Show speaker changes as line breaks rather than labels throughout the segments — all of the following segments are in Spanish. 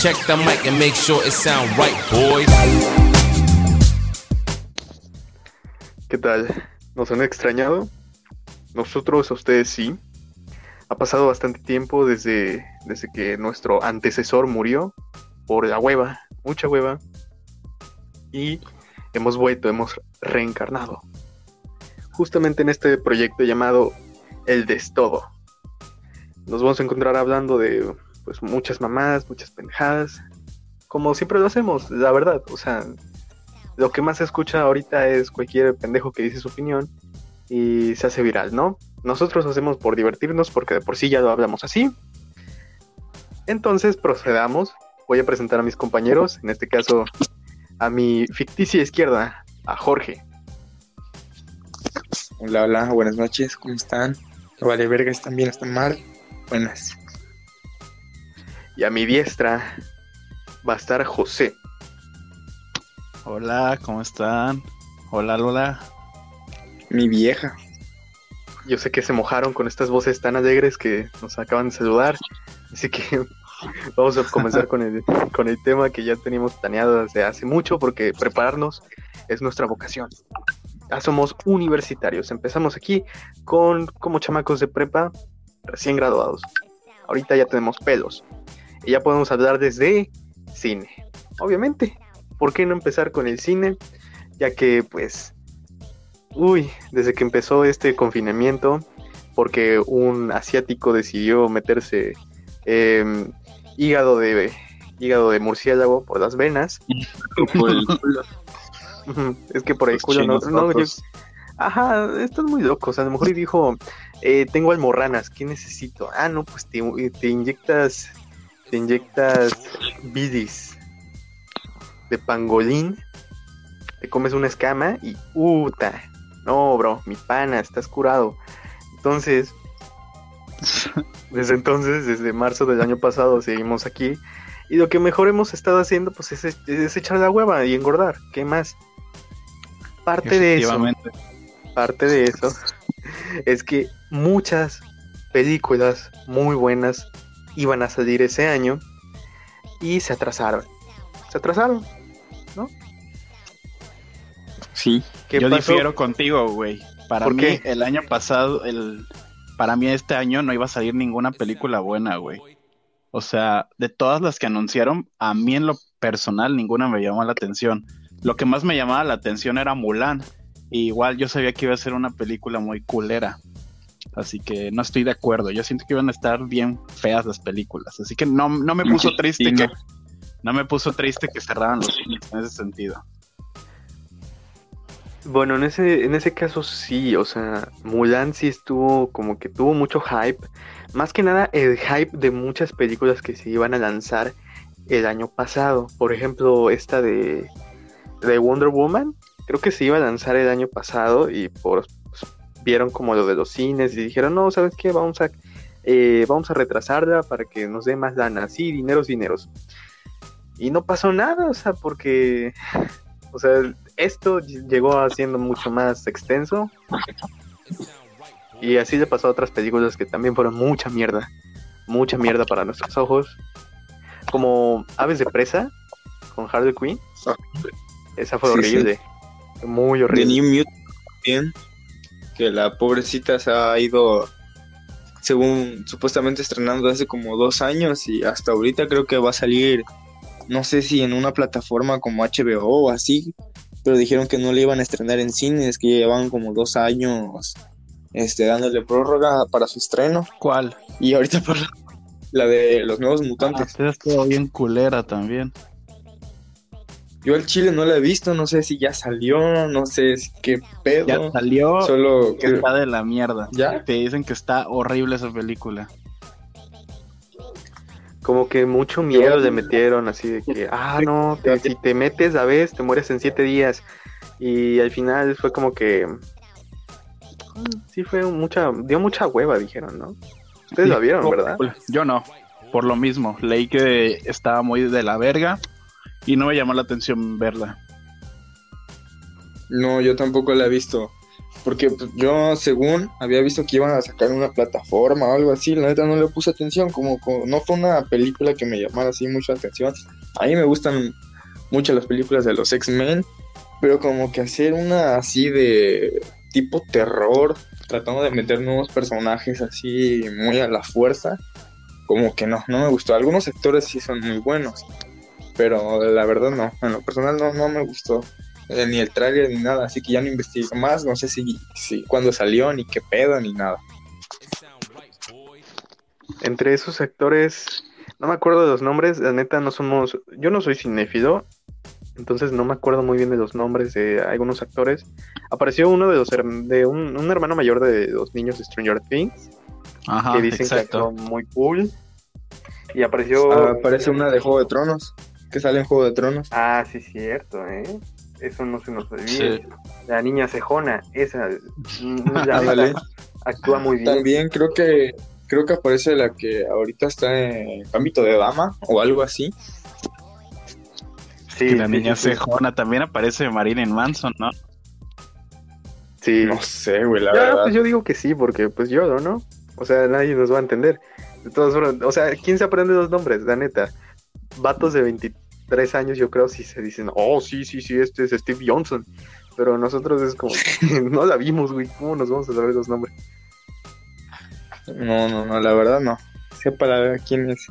Check the mic and make sure it sound right, boys.
¿Qué tal? ¿Nos han extrañado? Nosotros a ustedes sí. Ha pasado bastante tiempo desde, desde que nuestro antecesor murió por la hueva, mucha hueva. Y hemos vuelto, hemos reencarnado. Justamente en este proyecto llamado El Destodo. Nos vamos a encontrar hablando de pues muchas mamás, muchas pendejadas. Como siempre lo hacemos, la verdad. O sea, lo que más se escucha ahorita es cualquier pendejo que dice su opinión y se hace viral, ¿no? Nosotros lo hacemos por divertirnos porque de por sí ya lo hablamos así. Entonces procedamos. Voy a presentar a mis compañeros, en este caso a mi ficticia izquierda, a Jorge.
Hola, hola, buenas noches, ¿cómo están? Vale, verga, ¿están bien? ¿Están mal? Buenas.
Y a mi diestra va a estar José.
Hola, ¿cómo están? Hola, Lola.
Mi vieja.
Yo sé que se mojaron con estas voces tan alegres que nos acaban de saludar. Así que vamos a comenzar con el, con el tema que ya teníamos planeado desde hace mucho, porque prepararnos es nuestra vocación. Ya somos universitarios. Empezamos aquí con como chamacos de prepa recién graduados. Ahorita ya tenemos pelos. Y ya podemos hablar desde cine. Obviamente. ¿Por qué no empezar con el cine? Ya que pues Uy, desde que empezó este confinamiento, porque un asiático decidió meterse em, hígado de hígado de murciélago por las venas.
Por el culo.
es que por el
Los
culo no, yo-. Ajá, están muy locos. A lo mejor dijo, eh, tengo almorranas, ¿qué necesito? Ah, no, pues te, te inyectas, te inyectas bidis de pangolín, te comes una escama y puta. No, bro, mi pana, estás curado. Entonces, desde entonces, desde marzo del año pasado, seguimos aquí. Y lo que mejor hemos estado haciendo, pues, es, es echar la hueva y engordar. ¿Qué más? Parte de eso parte de eso es que muchas películas muy buenas iban a salir ese año y se atrasaron. Se atrasaron.
Sí.
¿Qué
Yo
pasó?
difiero contigo, güey. Para
¿Por
mí,
qué?
el año pasado, el, para mí este año no iba a salir ninguna película buena, güey. O sea, de todas las que anunciaron, a mí en lo personal ninguna me llamó la atención. Lo que más me llamaba la atención era Mulan. Y igual yo sabía que iba a ser una película muy culera. Así que no estoy de acuerdo. Yo siento que iban a estar bien feas las películas. Así que no, no me puso triste
sí,
que
no.
me puso triste que cerraran los cines en ese sentido.
Bueno, en ese, en ese caso sí, o sea, Mulan sí estuvo como que tuvo mucho hype. Más que nada el hype de muchas películas que se iban a lanzar el año pasado. Por ejemplo, esta de, de Wonder Woman, creo que se iba a lanzar el año pasado y por vieron como lo de los cines y dijeron, no, ¿sabes qué? Vamos a, eh, vamos a retrasarla para que nos dé más lana. Sí, dineros, dineros. Y no pasó nada, o sea, porque, o sea, esto llegó a siendo mucho más extenso. Y así le pasó a otras películas que también fueron mucha mierda. Mucha mierda para nuestros ojos. Como Aves de Presa con Harley Quinn. Esa fue
Sí, sí.
horrible. Muy horrible.
New Mutant también. Que la pobrecita se ha ido, según supuestamente estrenando hace como dos años y hasta ahorita creo que va a salir, no sé si en una plataforma como HBO o así, pero dijeron que no le iban a estrenar en cines, que llevaban como dos años este, dándole prórroga para su estreno.
¿Cuál?
Y ahorita por la, la de los nuevos
Ah,
mutantes.
esa estuvo bien culera también.
Yo al chile no la he visto, no sé si ya salió, no sé si- qué pedo.
Ya salió
Solo
que está de la mierda.
¿Ya?
Te dicen que está horrible esa película.
Como que mucho miedo le metieron así de que, ah, no, te- si te metes a vez, te mueres en siete días. Y al final fue como que... Sí, fue mucha... Dio mucha hueva, dijeron, ¿no? Ustedes la vieron, ¿verdad?
Yo no, por lo mismo. Leí que estaba muy de la verga y no me llamó la atención verla.
No, yo tampoco la he visto. Porque yo, según, había visto que iban a sacar una plataforma o algo así. La neta no le puse atención. Como, no fue una película que me llamara así mucho la atención. A mí me gustan mucho las películas de los X-Men. Pero como que hacer una así de tipo terror, tratando de meter nuevos personajes así muy a la fuerza, como que no, no me gustó. Algunos sectores sí son muy buenos, pero la verdad no, en lo personal no, no me gustó. Eh, ni el trailer ni nada, así que ya no investigo más, no sé si, si cuándo salió, ni qué pedo, ni nada.
Entre esos actores, no me acuerdo de los nombres, la neta no somos, yo no soy cinéfilo, entonces no me acuerdo muy bien de los nombres de algunos actores. Apareció uno de los de un, hermano mayor de los niños de Stranger Things, Ajá, que dicen que actuó muy cool. Y apareció.
Ah, aparece una de Juego de Tronos, que sale en Juego de Tronos.
Ah, sí, cierto, ¿eh? Eso no se nos olvida. La niña cejona, esa. La actúa muy bien.
También creo que creo que aparece la que ahorita está en ámbito de dama o algo así.
Sí, la niña cejona también aparece Marilyn Manson, ¿no?
Sí.
No sé, güey, la verdad.
Pues yo digo que sí, porque pues yo, ¿no? O sea, nadie nos va a entender. De todos o sea, ¿quién se aprende los nombres? La neta. Vatos de 23 años, yo creo, si se dicen, oh, sí, sí, sí, este es Steve Johnson. Pero nosotros es como, no la vimos, güey. ¿Cómo nos vamos a saber los nombres?
No, no, no, la verdad no. Sepa la quién es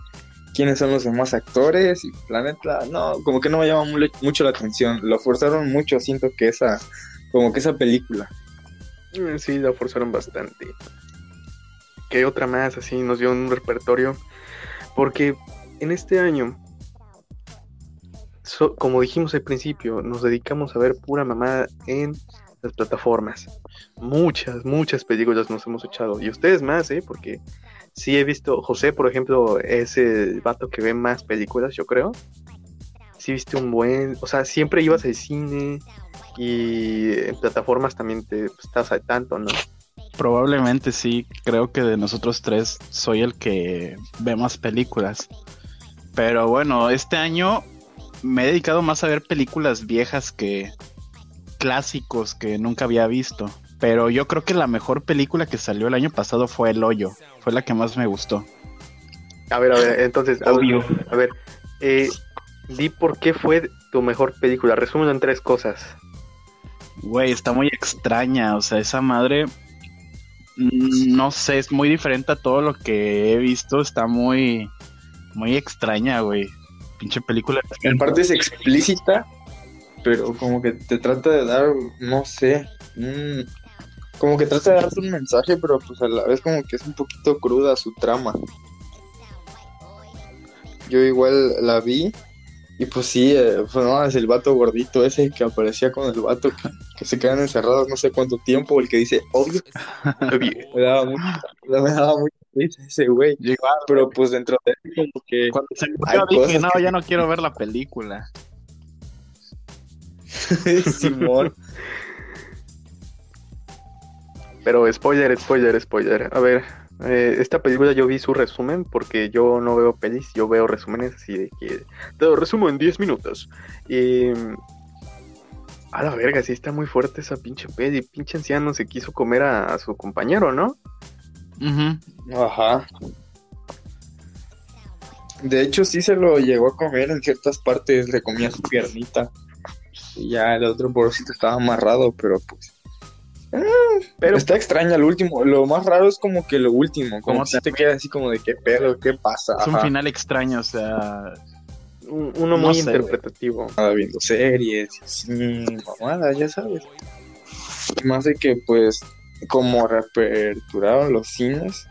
quiénes son los demás actores y la neta, no, como que no me llama mucho la atención. Lo forzaron mucho, siento que esa, como que esa película.
Mm, sí, la forzaron bastante. ¿Qué otra más así nos dio un repertorio? Porque en este año, como dijimos al principio, nos dedicamos a ver pura mamada en las plataformas. Muchas, muchas películas nos hemos echado. Y ustedes más, ¿eh? Porque sí he visto, José, por ejemplo, es el vato que ve más películas, yo creo. Sí viste un buen, o sea, siempre ibas al cine y en plataformas también te pues, estás al tanto, ¿no?
Probablemente sí, creo que de nosotros tres soy el que ve más películas. Pero bueno, este año me he dedicado más a ver películas viejas que clásicos que nunca había visto. Pero yo creo que la mejor película que salió el año pasado fue El Hoyo. Fue la que más me gustó.
A ver, a ver, entonces, Obvio. a ver, eh, di por qué fue tu mejor película. Resúmelo en tres cosas.
Güey, está muy extraña. O sea, esa madre. Mm, no sé, es muy diferente a todo lo que he visto. Está muy. Muy extraña, güey. Pinche película.
En parte es explícita, pero como que te trata de dar, no sé, un, como que trata de darte un mensaje, pero pues a la vez como que es un poquito cruda su trama. Yo igual la vi y pues sí, eh, pues no, es el vato gordito ese que aparecía con el vato que, se quedan encerrados no sé cuánto tiempo, el que dice obvio. me daba mucho, me daba ese güey. pero pues dentro de él como que...
Cuando se yo dije, no, ya no quiero ver la película.
Simón.
Pero spoiler, spoiler, spoiler. A ver, eh, esta película yo vi su resumen porque yo no veo pelis, yo veo resúmenes así de que te lo resumo en 10 minutos. Y a la verga, sí está muy fuerte esa pinche peli. Pinche anciano se quiso comer a, su compañero, ¿no?
Ajá. De hecho, sí se lo llegó a comer en ciertas partes, le comía su piernita. Y ya el otro pobrecito estaba amarrado, pero pues pero está extraña el último. Lo más raro es como que lo último. Como si te queda así como de qué pedo, qué pasa.
Es un final extraño, o sea.
Uno muy interpretativo.
Estaba viendo series, sí, mamada, ya sabes. Más de que, pues, como reaperturaron los cines,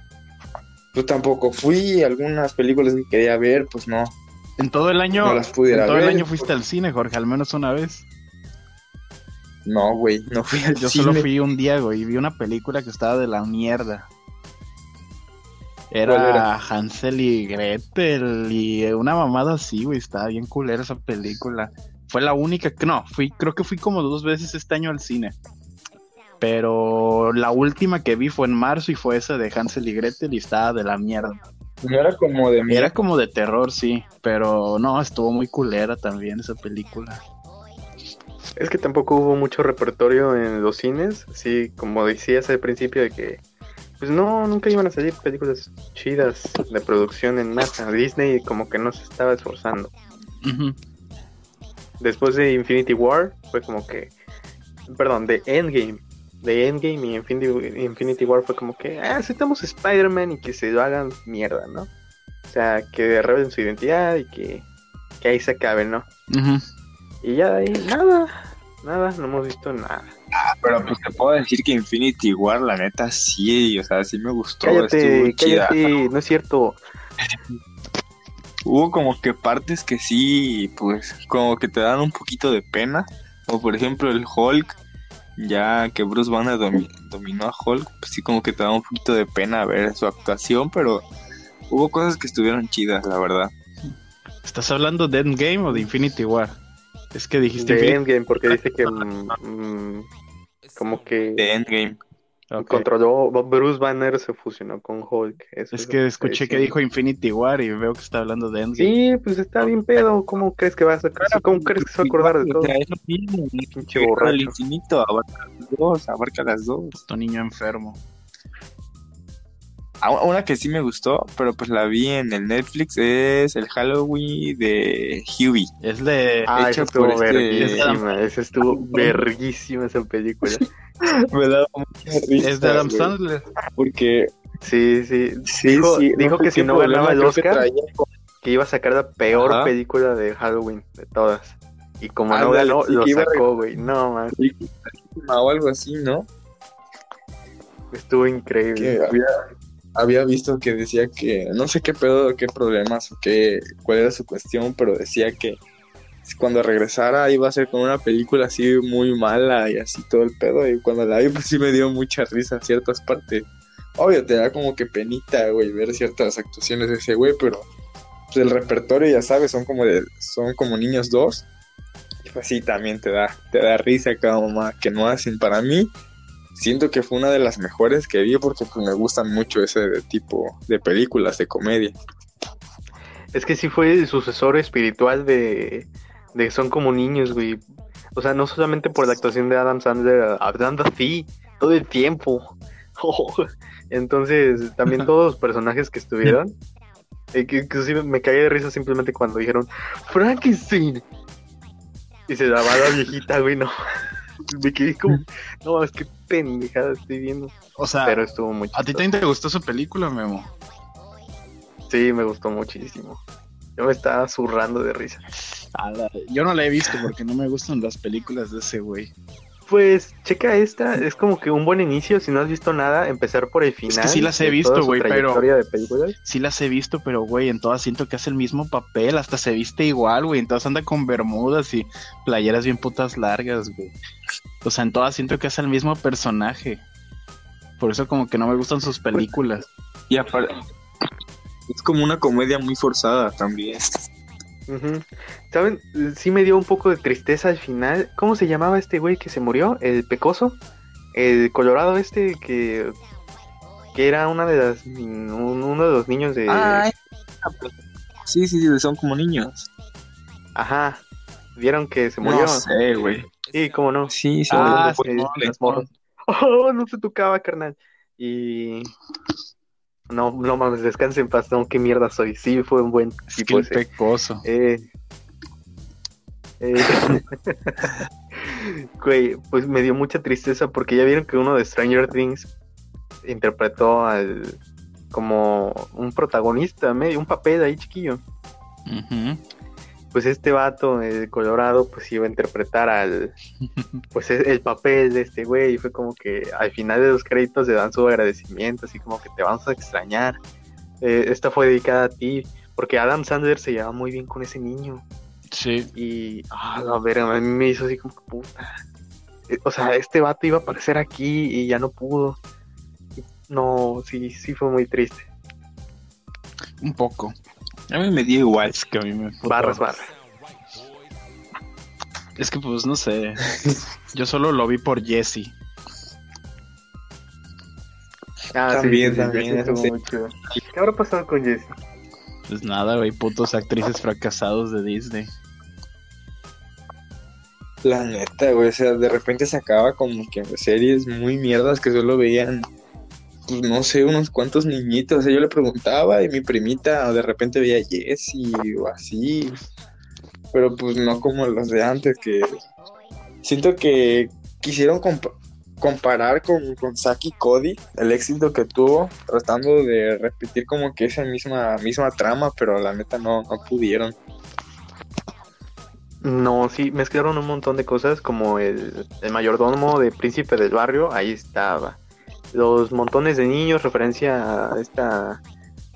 yo tampoco fui. Algunas películas que quería ver, pues no.
En todo el año, las en todo el año fuiste al cine, Jorge, al menos una vez.
No, güey, no fui al
Yo solo fui un día, güey, y vi una película que estaba de la mierda. Era, Hansel y Gretel y una mamada así, güey, estaba bien culera esa película. Fue la única que no, fui, creo que fui como dos veces este año al cine. Pero la última que vi fue en marzo y fue esa de Hansel y Gretel y estaba de la mierda.
Era como de
Era como de terror, sí, pero no, estuvo muy culera también esa película.
Es que tampoco hubo mucho repertorio en los cines, así como decías al principio de que pues no, nunca iban a salir películas chidas de producción en masa. Disney como que no se estaba esforzando. Después de Infinity War fue como que, perdón, de Endgame. De Endgame y Infinity, Infinity War fue como que, ah, aceptamos Spider-Man y que se lo hagan mierda, ¿no? O sea, que revelen su identidad y que, que ahí se acabe, ¿no? Y ya de ahí, nada, nada, no hemos visto nada.
Pero pues te puedo decir que Infinity War, la neta, sí, o sea, sí me gustó.
Cállate,
estuvo chida.
cállate, no es cierto.
Hubo como que partes que sí, pues, como que te dan un poquito de pena. Como por ejemplo el Hulk, ya que Bruce Banner domi- dominó a Hulk, pues sí como que te da un poquito de pena ver su actuación, pero hubo cosas que estuvieron chidas, la verdad.
¿Estás hablando de Endgame o de Infinity War? Es que dijiste
De
Infinity
Endgame, porque dice que mm, mm, como que
De Endgame.
Ok.
controló, Bruce Banner se fusionó con Hulk. eso
Es
lo
que escuché que dijo Infinity War y veo que está hablando de Endgame.
Sí, pues está bien pedo. ¿Cómo crees que vas a, ¿cómo crees que se va a acordar de todo?
Es lo mismo,
Pinche
El
borracho.
infinito abarca las dos, abarca las dos.
Tu niño enfermo.
Ah, Una que sí me gustó, pero pues la vi en el Netflix, es el Halloween de Huey.
Es de.
Ah,
hecho
esa estuvo
por este-
verguísima. Esa estuvo verguísima esa película.
Me da mucha risa.
es de Adam Sandler.
Porque
Sí, sí.
sí,
dijo
sí,
dijo que si
qué
no ganaba el
que
Oscar,
traía
que iba a sacar la peor
Ajá.
película de Halloween de todas. Y como no
Ándale,
ganó,
sí,
lo sacó, güey. No, man.
o algo así, ¿no?
Estuvo increíble.
que había, visto que decía que no sé qué pedo, qué problemas o qué, cuál era su cuestión, pero decía que cuando regresara iba a ser con una película así muy mala y así todo el pedo. Y cuando la vi, pues sí me dio mucha risa ciertas partes. Obvio, te da como que penita, güey, ver ciertas actuaciones de ese güey, pero pues, el repertorio, ya sabes, son como de, son como niños dos. Y pues sí, también te da, te da risa cada mamá que no hacen. Para mí, siento que fue una de las mejores que vi porque pues, me gustan mucho ese de tipo de películas de comedia.
Es que sí fue el sucesor espiritual de, de Son como niños, güey. O sea, no solamente por la actuación de Adam Sandler hablando así todo el tiempo. Entonces, también todos los personajes que estuvieron. eh, que inclusive me caí de risa simplemente cuando dijeron Frankenstein. Y se daba la viejita, güey, no. Me quedé como, no, es que pendejada estoy viendo.
O sea,
Pero estuvo muy
¿a ti también te gustó su película, Memo?
Sí, me gustó muchísimo. Yo me estaba zurrando de risa.
Yo no la he visto porque no me gustan las películas de ese güey.
Pues checa esta, es como que un buen inicio, si no has visto nada, empezar por el final.
sí las he visto, güey, pero-
de.
Sí las he visto, pero güey, en todas siento que hace el mismo papel, hasta se viste igual, güey. En todas anda con bermudas y playeras bien putas largas, güey. O sea, en todas siento que hace el mismo personaje. Por eso como que no me gustan sus películas.
Y aparte, es como una comedia muy forzada también.
Ujú. ¿Saben? Sí me dio un poco de tristeza al final. ¿Cómo se llamaba este güey que se murió? ¿El pecoso? El colorado este que... Que era una de las... un- uno de los niños de...
Ay, sí, sí, sí, son como niños.
Ajá. ¿Vieron que se murió?
No sé, güey.
Sí, cómo no.
Sí, son
Ah,
los
sí. Oh, no se tocaba, carnal. Y... No, no mames, descanse en paz, no, qué mierda soy. Sí, fue un buen
Es
tipo ese.
pecoso.
Eh, eh, güey, pues me dio mucha tristeza porque ya vieron que uno de Stranger Things interpretó al como un protagonista, medio un papel ahí chiquillo.
Ujú.
Pues este vato, el Colorado, pues iba a interpretar al pues el, el papel de este güey y fue como que al final de los créditos le dan su agradecimiento, así como que te vamos a extrañar. Eh, esta fue dedicada a ti porque Adam Sandler se llevaba muy bien con ese niño.
Sí.
Y, ah, la verga, a mí me hizo así como que puta. Eh, O sea, este vato iba a aparecer aquí y ya no pudo. No, sí, sí fue muy triste.
Un poco.
A mí me dio igual.
Es que a mí me...
Barras, barras.
Es que pues no sé. Yo solo lo vi por Jesse.
Ah,
También,
sí,
también,
sí, estuvo
sí.
muy chido. ¿Qué habrá pasado con Jesse?
Pues nada, güey, putos actrices fracasados de Disney.
La neta, güey, o sea, de repente sacaba como que series muy mierdas que solo veían, pues no sé, unos cuantos niñitos. O yo le preguntaba y mi primita de repente veía Jessie o así. Pero pues no como los de antes, que siento que quisieron comparar con, con Saki Cody el éxito que tuvo, tratando de repetir como que esa misma, misma trama, pero la neta no, no pudieron.
No, sí, mezclaron un montón de cosas como el, mayordomo de Príncipe del Barrio, ahí estaba. Los montones de niños, referencia a esta,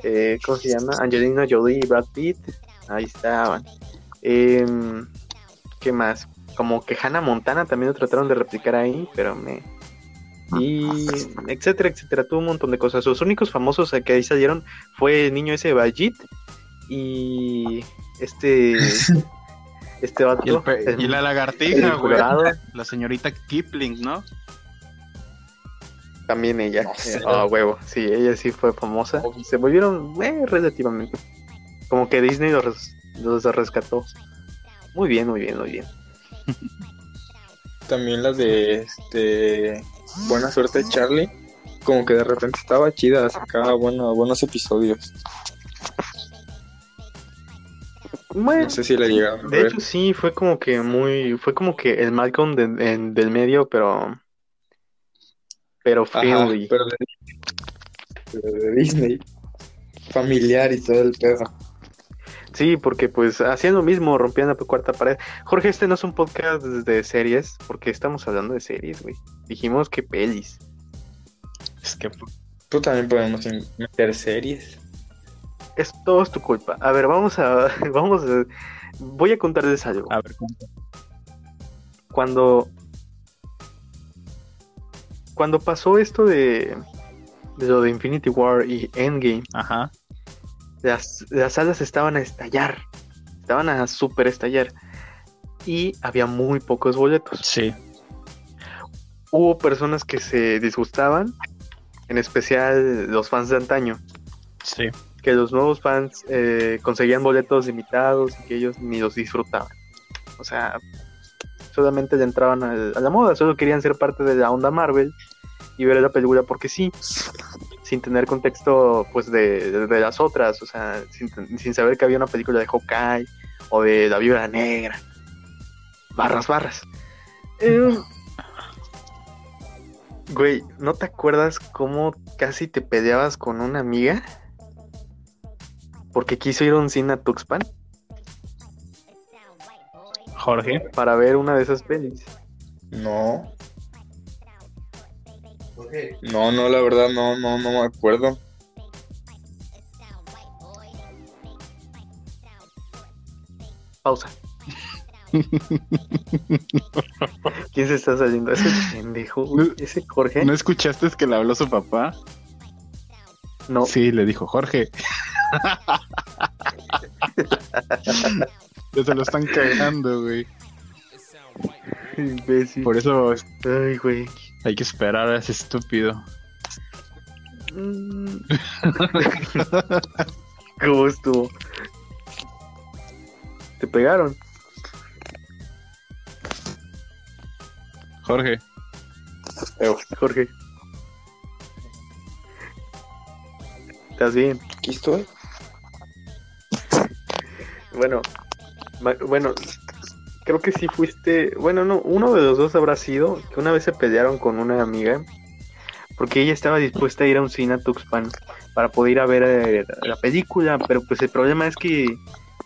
eh, ¿cómo se llama? Angelina Jolie y Brad Pitt, ahí estaban. Em, ¿Qué más? Como que Hannah Montana también lo trataron de replicar ahí, pero me... Y etcétera, etcétera, tuvo un montón de cosas. Los únicos famosos que ahí salieron fue el niño ese Bajit y este... Este
vato. Y, la lagartija, güey. La señorita Kipling, ¿no?
También ella. Ah, huevo. Sí, ella sí fue famosa. Se volvieron eh, relativamente. Como que Disney los, los rescató. Muy bien, muy bien, muy bien.
También la de este Buena suerte Charlie. Como que de repente estaba chida, sacaba bueno, buenos episodios no sé si le llegaron.
De hecho, sí, fue como que muy. Fue como que el Malcolm del medio, pero. Pero friendly.
pero, de, Disney. Familiar y todo el pedo.
Sí, porque pues hacían lo mismo, rompían la cuarta pared. Jorge, este no es un podcast de series, porque estamos hablando de series, güey. Dijimos que pelis.
Es que tú también podemos meter series
es todo es tu culpa. A ver, vamos a, vamos a, voy a contarles algo.
A ver,
Cuando, cuando pasó esto de, de lo de Infinity War y Endgame,
Ajá.
Las, las salas estaban a estallar, estaban a super estallar y había muy pocos boletos.
Sí.
Hubo personas que se disgustaban, en especial los fans de antaño.
Sí
que los nuevos fans eh, conseguían boletos limitados y que ellos ni los disfrutaban. O sea, solamente le entraban a la moda, solo querían ser parte de la onda Marvel y ver la película porque sí, sin tener contexto pues de, las otras, o sea, sin, saber que había una película de Hawkeye o de la Vibra Negra. Barras, barras. Eh, güey, ¿no te acuerdas cómo casi te peleabas con una amiga? porque quiso ir a un cine a Tuxpan.
Jorge.
Para ver una de esas pelis.
No. No, no, la verdad no, no, no me acuerdo.
Pausa. ¿Quién se está saliendo? Ese pendejo, ese Jorge.
¿No escuchaste que le habló su papá?
No.
Sí, le dijo Jorge. ya se lo están cagando, güey. Por eso
Ay, güey.
Hay que esperar a ese estúpido.
Mm. ¿Cómo estuvo? ¿Te pegaron?
Jorge.
Jorge. ¿Estás bien?
Aquí estoy.
Bueno, bueno, creo que sí fuiste, bueno, no, uno de los dos habrá sido que una vez se pelearon con una amiga porque ella estaba dispuesta a ir a un cine a Tuxpan para poder ir a ver eh, la película, pero pues el problema es que,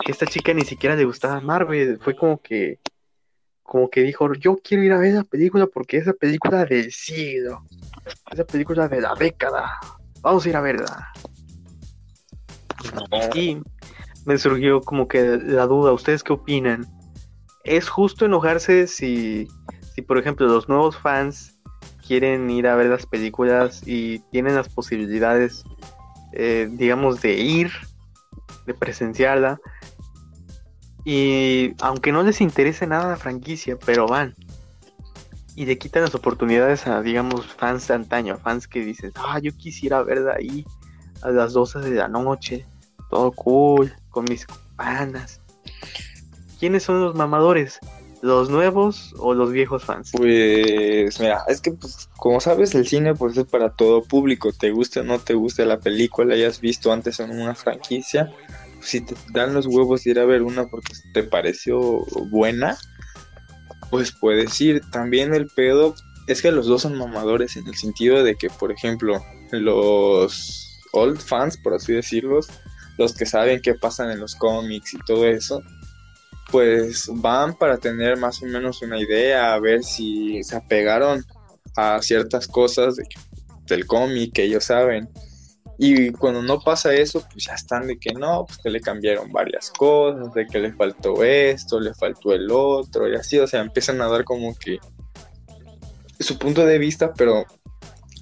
esta chica ni siquiera le gustaba Marvel, fue como que como que dijo, yo quiero ir a ver la película porque es la película del siglo, es la película de la década, vamos a ir a verla. Y me surgió como que la duda, ¿ustedes qué opinan? ¿Es justo enojarse si, si por ejemplo, los nuevos fans quieren ir a ver las películas y tienen las posibilidades, eh, digamos, de ir, de presenciarla? Y aunque no les interese nada la franquicia, pero van. Y le quitan las oportunidades a, digamos, fans de antaño, fans que dicen, ah, yo quisiera verla ahí a las 12 de la noche, todo cool, con mis panas. ¿Quiénes son los mamadores? ¿Los nuevos o los viejos fans?
Pues mira, es que pues, como sabes el cine pues es para todo público, te guste o no te guste la película, la hayas visto antes en una franquicia, pues, si te dan los huevos de ir a ver una porque te pareció buena, pues puedes ir. También el pedo es que los dos son mamadores en el sentido de que, por ejemplo, los old fans, por así decirlo, los que saben qué pasan en los cómics y todo eso, pues van para tener más o menos una idea, a ver si se apegaron a ciertas cosas del cómic que ellos saben. Y cuando no pasa eso, pues ya están de que no, pues que le cambiaron varias cosas, de que le faltó esto, le faltó el otro, y así, o sea, empiezan a dar como que su punto de vista, pero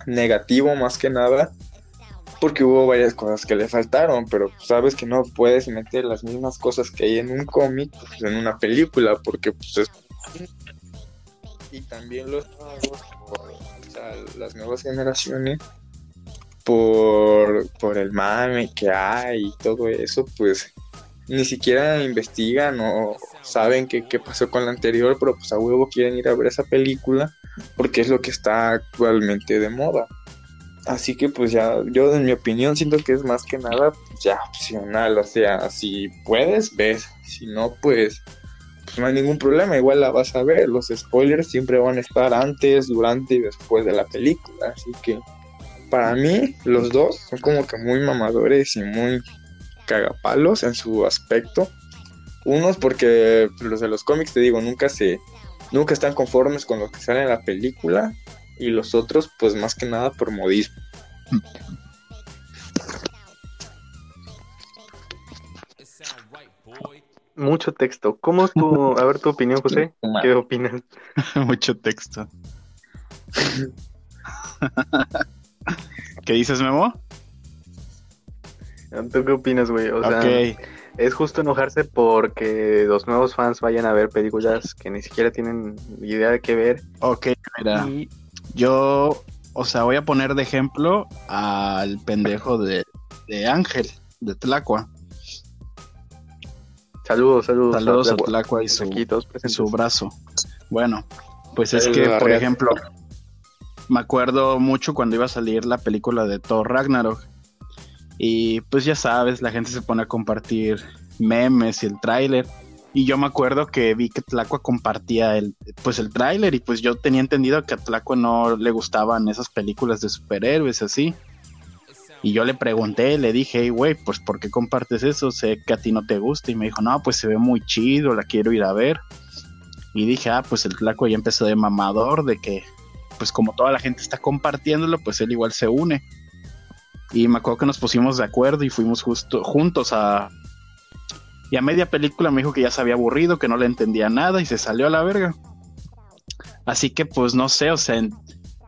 negativo más que nada, porque hubo varias cosas que le faltaron, pero sabes que no puedes meter las mismas cosas que hay en un cómic pues, en una película, porque pues es... Y también los nuevos, las nuevas generaciones, por, por el mame que hay y todo eso, pues ni siquiera investigan o saben qué, qué pasó con la anterior, pero pues a huevo quieren ir a ver esa película porque es lo que está actualmente de moda. Así que pues ya, yo en mi opinión siento que es más que nada pues, ya opcional, o sea, si puedes, ves, si no, pues, pues no hay ningún problema, igual la vas a ver, los spoilers siempre van a estar antes, durante y después de la película, así que para mí los dos son como que muy mamadores y muy cagapalos en su aspecto. Unos porque los de los cómics, te digo, nunca se nunca están conformes con lo que sale en la película y los otros pues más que nada por modismo.
Mucho texto. ¿Cómo es tu, a ver tu opinión, José? ¿Qué opinas?
Mucho texto. ¿Qué dices, Memo?
¿Tú qué opinas, güey? O sea, es justo enojarse porque los nuevos fans vayan a ver películas que ni siquiera tienen idea de qué ver.
Ok, mira. Yo, o sea, voy a poner de ejemplo al pendejo de, Ángel, de Tlacua.
Saludos, saludos.
Saludos a Tlacua y su, su brazo. Bueno, pues es que, por ejemplo, me acuerdo mucho cuando iba a salir la película de Thor Ragnarok. Y pues ya sabes, la gente se pone a compartir memes y el tráiler. Y yo me acuerdo que vi que Tlacua compartía el, pues el tráiler y pues yo tenía entendido que a Tlacua no le gustaban esas películas de superhéroes así. Y yo le pregunté, le dije, hey, güey, pues ¿por qué compartes eso? Sé que a ti no te gusta. Y me dijo, no, pues se ve muy chido, la quiero ir a ver. Y dije, ah, pues el Tlacua ya empezó de mamador, de que, pues como toda la gente está compartiéndolo, pues él igual se une. Y me acuerdo que nos pusimos de acuerdo y fuimos justo juntos a y a media película me dijo que ya se había aburrido, que no le entendía nada y se salió a la verga. Así que pues no sé, o sea,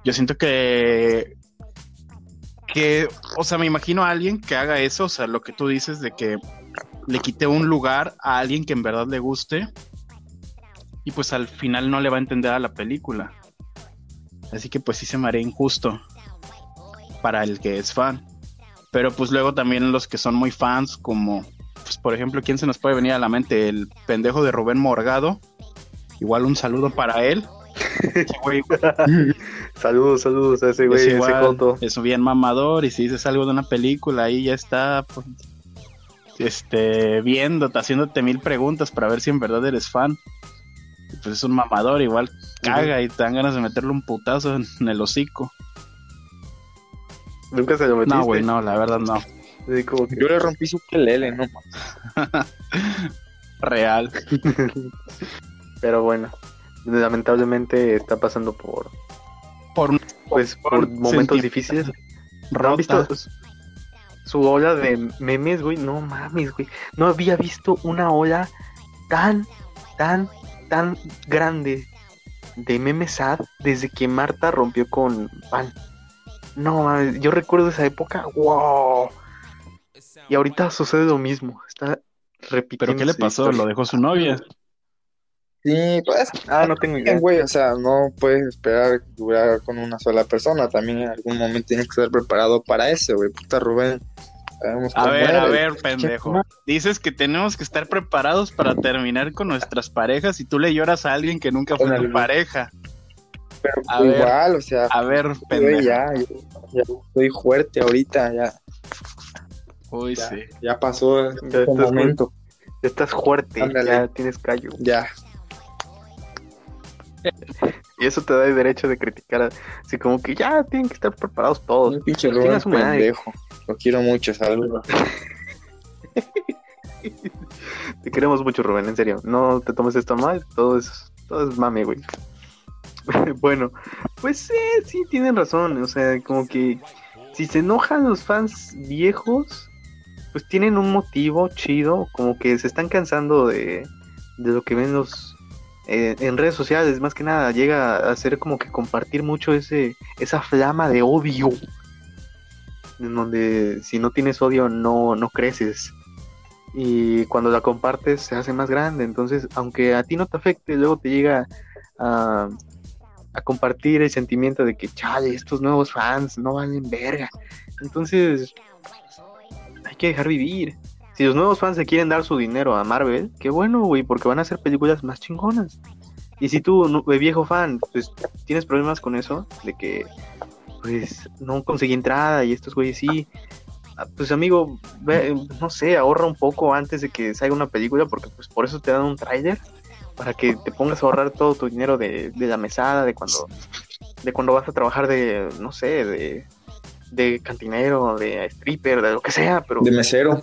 yo siento que que, o sea, me imagino a alguien que haga eso, o sea, lo que tú dices de que le quite un lugar a alguien que en verdad le guste y pues al final no le va a entender a la película. Así que pues sí se me haría injusto para el que es fan. Pero pues luego también los que son muy fans, como pues, por ejemplo, ¿quién se nos puede venir a la mente? El pendejo de Rubén Morgado. Igual un saludo para él.
saludos, saludos a ese güey, ese
Es bien mamador y si dices algo de una película ahí ya está pues, este viéndote, haciéndote mil preguntas para ver si en verdad eres fan. Pues es un mamador, igual caga y te dan ganas de meterle un putazo en, el hocico.
¿Nunca se lo metiste?
No, güey, no, la verdad no.
Yo le rompí su pelele, no
Real.
Pero bueno, lamentablemente está pasando por
por
pues por, momentos difíciles. ¿No han visto su ola de memes, güey? No mames, güey. No había visto una ola tan tan tan grande de memes sad desde que Marta rompió con Pan. No mames, yo recuerdo esa época. ¡Wow! Y ahorita sucede lo mismo. Está repitiendo.
¿Pero qué le pasó? ¿Lo dejó su novia?
Sí, pues.
Ah, no tengo idea.
Güey, o sea, no puedes esperar durar con una sola persona. También en algún momento tienes que estar preparado para eso, güey. Puta Rubén.
a ver, a ver, pendejo. Dices que tenemos que estar preparados para terminar con nuestras parejas y tú le lloras a alguien que nunca fue tu pareja.
Pero igual, o sea.
A ver, pendejo.
Ya, ya, estoy fuerte ahorita, ya.
Uy, sí.
Ya pasó este momento.
Ya estás fuerte, ya tienes callo.
Ya.
Y eso te da el derecho de criticar, así como que ya tienen que estar preparados todos.
Un pinche Rubén pendejo. Lo quiero mucho, saludos.
te queremos mucho, Rubén, en serio. No te tomes esto mal, todo es, todo es mame, güey. bueno, pues sí, sí, tienen razón. O sea, como que si se enojan los fans viejos, pues tienen un motivo chido, como que se están cansando de, de lo que ven los eh, en redes sociales, más que nada, llega a ser como que compartir mucho ese, esa flama de odio, en donde si no tienes odio no, no creces. Y cuando la compartes se hace más grande, entonces aunque a ti no te afecte, luego te llega a, a compartir el sentimiento de que, chale, estos nuevos fans no valen verga. Entonces, hay que dejar vivir. Si los nuevos fans se quieren dar su dinero a Marvel, qué bueno, güey, porque van a hacer películas más chingonas. Y si tú, viejo fan, pues tienes problemas con eso, de que, pues, no conseguí entrada y estos güeyes sí, ah, pues amigo, no sé, ahorra un poco antes de que salga una película, porque pues por eso te dan un tráiler, para que te pongas a ahorrar todo tu dinero de, de la mesada, de cuando, de cuando vas a trabajar de, no sé, de, de cantinero, de stripper, de lo que sea, pero...
De mesero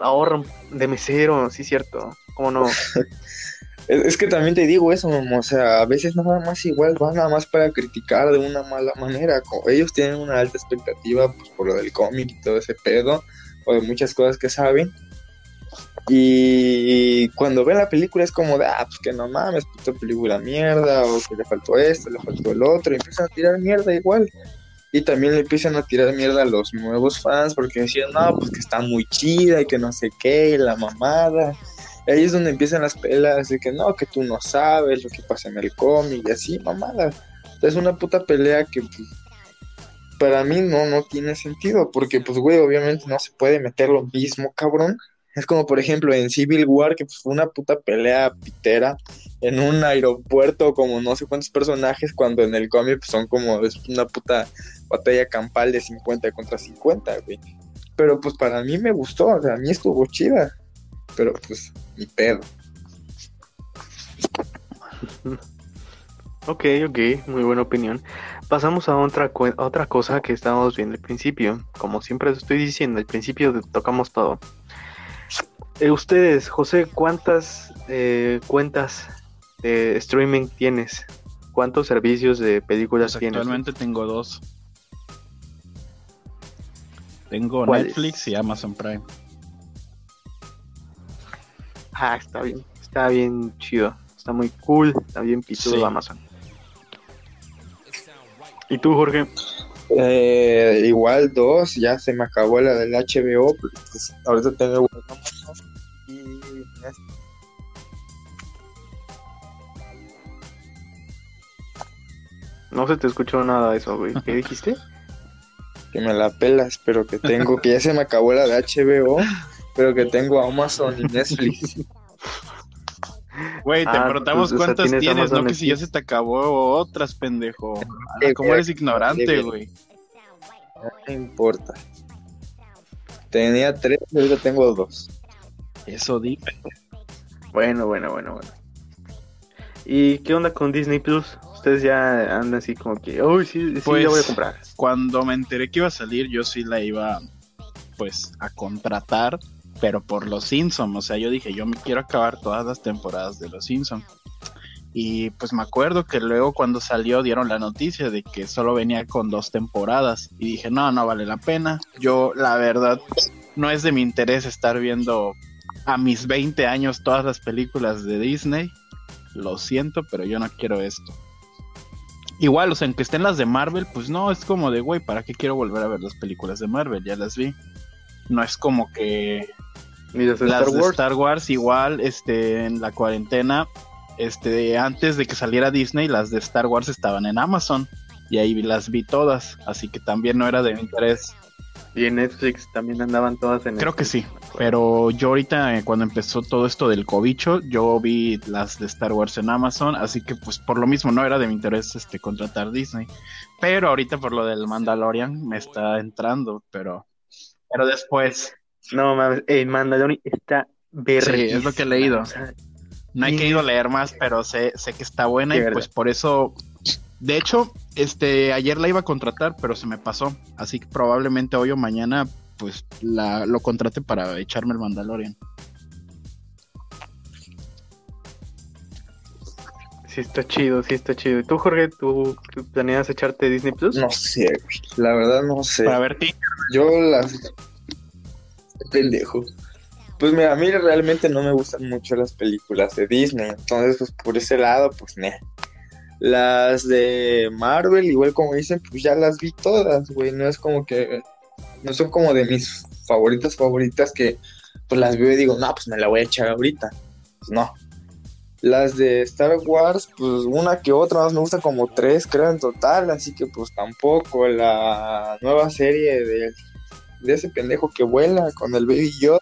ahorran de mesero, sí, cierto. ¿Cómo no?
es que también te digo eso, o sea, a veces nada más igual van nada más para criticar de una mala manera. Ellos tienen una alta expectativa pues, por lo del cómic y todo ese pedo, o de muchas cosas que saben. Y cuando ven la película es como de, ah, pues que no mames, puta película mierda, o que le faltó esto, le faltó el otro, y empiezan a tirar mierda igual. Y también le empiezan a tirar mierda a los nuevos fans porque decían, no, pues que está muy chida y que no sé qué, y la mamada. Y ahí es donde empiezan las pelas de que no, que tú no sabes lo que pasa en el cómic y así, mamada. Es una puta pelea que pues, para mí no, no tiene sentido porque pues güey, obviamente no se puede meter lo mismo, cabrón, es como, por ejemplo, en Civil War, que fue una puta pelea pitera en un aeropuerto, como no sé cuántos personajes, cuando en el cómic pues, son como es una puta batalla campal de 50 contra 50, güey. Pero pues para mí me gustó, o sea, a mí estuvo chida. Pero pues, ni pedo.
Ok, ok, muy buena opinión. Pasamos a otra, a otra cosa que estábamos viendo al principio. Como siempre estoy diciendo, al principio tocamos todo. Eh, ustedes, José, ¿cuántas eh, cuentas de streaming tienes? ¿Cuántos servicios de películas pues tienes?
Actualmente tengo dos. Tengo Netflix y Amazon Prime.
Ah, está bien, está bien chido, está muy cool, está bien pitudo Amazon. ¿Y tú, Jorge?
Eh, igual dos, ya se me acabó la del HBO, pues, ahorita tengo
no se te escuchó nada de eso, güey. ¿Qué dijiste?
que me la pelas, pero que tengo, que ya se me acabó la de HBO, pero que tengo Amazon y Netflix.
Güey, te ah, preguntamos pues, cuántas tienes, no que si ya se te acabó otras, pendejo. ¿Cómo eres ignorante, güey?
No importa. Tenía tres, ahorita tengo dos.
Eso di.
Bueno, bueno, bueno, bueno. ¿Y qué onda con Disney Plus? Ustedes ya andan así como que, uy, sí, sí, pues, voy a comprar.
Cuando me enteré que iba a salir, yo sí la iba, pues, a contratar, pero por los Simpsons. O sea, yo dije, yo me quiero acabar todas las temporadas de los Simpsons. Y pues me acuerdo que luego cuando salió dieron la noticia de que solo venía con dos temporadas. Y dije, no, no vale la pena. Yo, la verdad, no es de mi interés estar viendo a mis 20 años todas las películas de Disney. Lo siento, pero yo no quiero esto. Igual, o sea, aunque estén las de Marvel, pues no, es como de, güey, ¿para qué quiero volver a ver las películas de Marvel? Ya las vi. No es como que... las de Star Wars igual, este, en la cuarentena, este, antes de que saliera Disney, las de Star Wars estaban en Amazon. Y ahí las vi todas, así que también no era de mi interés
Y en Netflix también andaban todas en
Creo que sí, pero yo ahorita eh, cuando empezó todo esto del cobicho, yo vi las de Star Wars en Amazon, así que pues por lo mismo no era de mi interés este contratar Disney. Pero ahorita por lo del Mandalorian me está entrando, pero pero después
No mames, el Mandalorian está verguísima.
es lo que he leído.
O sea,
no he
Sí.
querido leer más, pero sé, sé que está buena
Sí,
y pues por eso de hecho, este ayer la iba a contratar, pero se me pasó, así que probablemente hoy o mañana pues la lo contrate para echarme el Mandalorian.
Sí está chido, sí está chido. ¿Y tú, Jorge, tú planeas echarte Disney Plus?
No sé, güey. La verdad no sé.
Para ver ti.
Yo las... Pendejo. Pues mira, a mí realmente no me gustan mucho las películas de Disney. Entonces, pues por ese lado, pues ne. Las de Marvel, igual como dicen, pues ya las vi todas, güey. No es como que... No son como de mis favoritas favoritas que pues las veo y digo, no, pues me la voy a echar ahorita. Pues no. Las de Star Wars, pues una que otra, más me gusta como tres, creo, en total, así que pues tampoco. La nueva serie de, de ese pendejo que vuela con el Baby Yoda,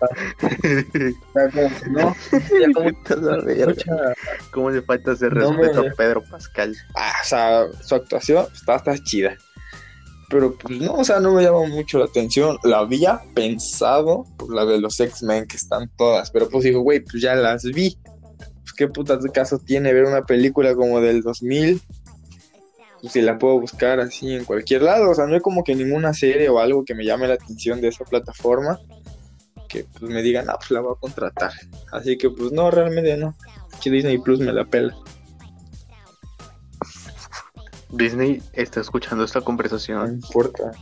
está como que no, ya como
Vete a la verga.
mucha-
¿Cómo le falta ese
No me-
respeto a Pedro Pascal?
ah, o sea, su actuación está, está chida. Pero pues no, o sea, no me llama mucho la atención. La había pensado, pues la de los X-Men que están todas, pero pues digo, güey, pues ya las vi. Pues qué putas de caso tiene ver una película como del 2000. Pues si la puedo buscar así en cualquier lado, o sea, no hay como que ninguna serie o algo que me llame la atención de esa plataforma que pues me digan, ah, pues la voy a contratar. Así que pues no, realmente no. Que Disney Plus me la pela.
Disney está escuchando esta
No
conversación.
importa.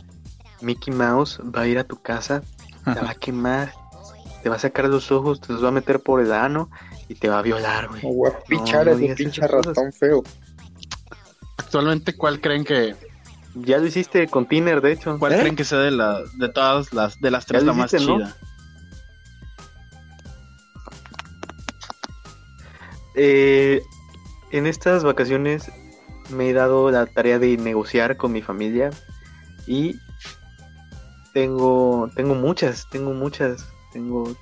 Mickey Mouse va a ir a tu casa, te va a quemar, te va a sacar los ojos, te los va a meter por el ano y te va a violar, güey.
Pichar
no
a ese pinche ratón feo.
Actualmente, ¿cuál creen que
Ya lo hiciste con Tiner, de hecho.
cuál
¿Eh?
creen que sea de la de todas las de las tres la más
dijiste, ¿no?
chida?
Eh, en estas vacaciones me he dado la tarea de negociar con mi familia y tengo, tengo muchas, tengo muchas, tengo...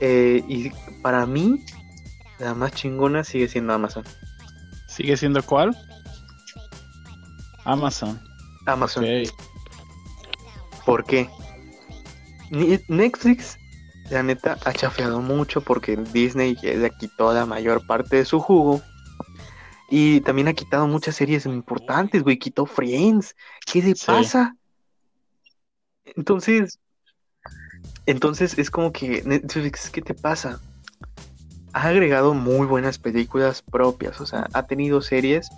eh, y para mí, la más chingona sigue siendo Amazon.
¿Sigue siendo cuál? Amazon.
Amazon. ¿Por qué? Netflix, la neta, ha chafeado mucho porque Disney le quitó la mayor parte de su jugo. Y también ha quitado muchas series importantes, güey. Quitó Friends. ¿Qué le
Sí.
pasa? Entonces, entonces es como que Netflix, ¿qué te pasa? Ha agregado muy buenas películas propias, o sea, ha tenido series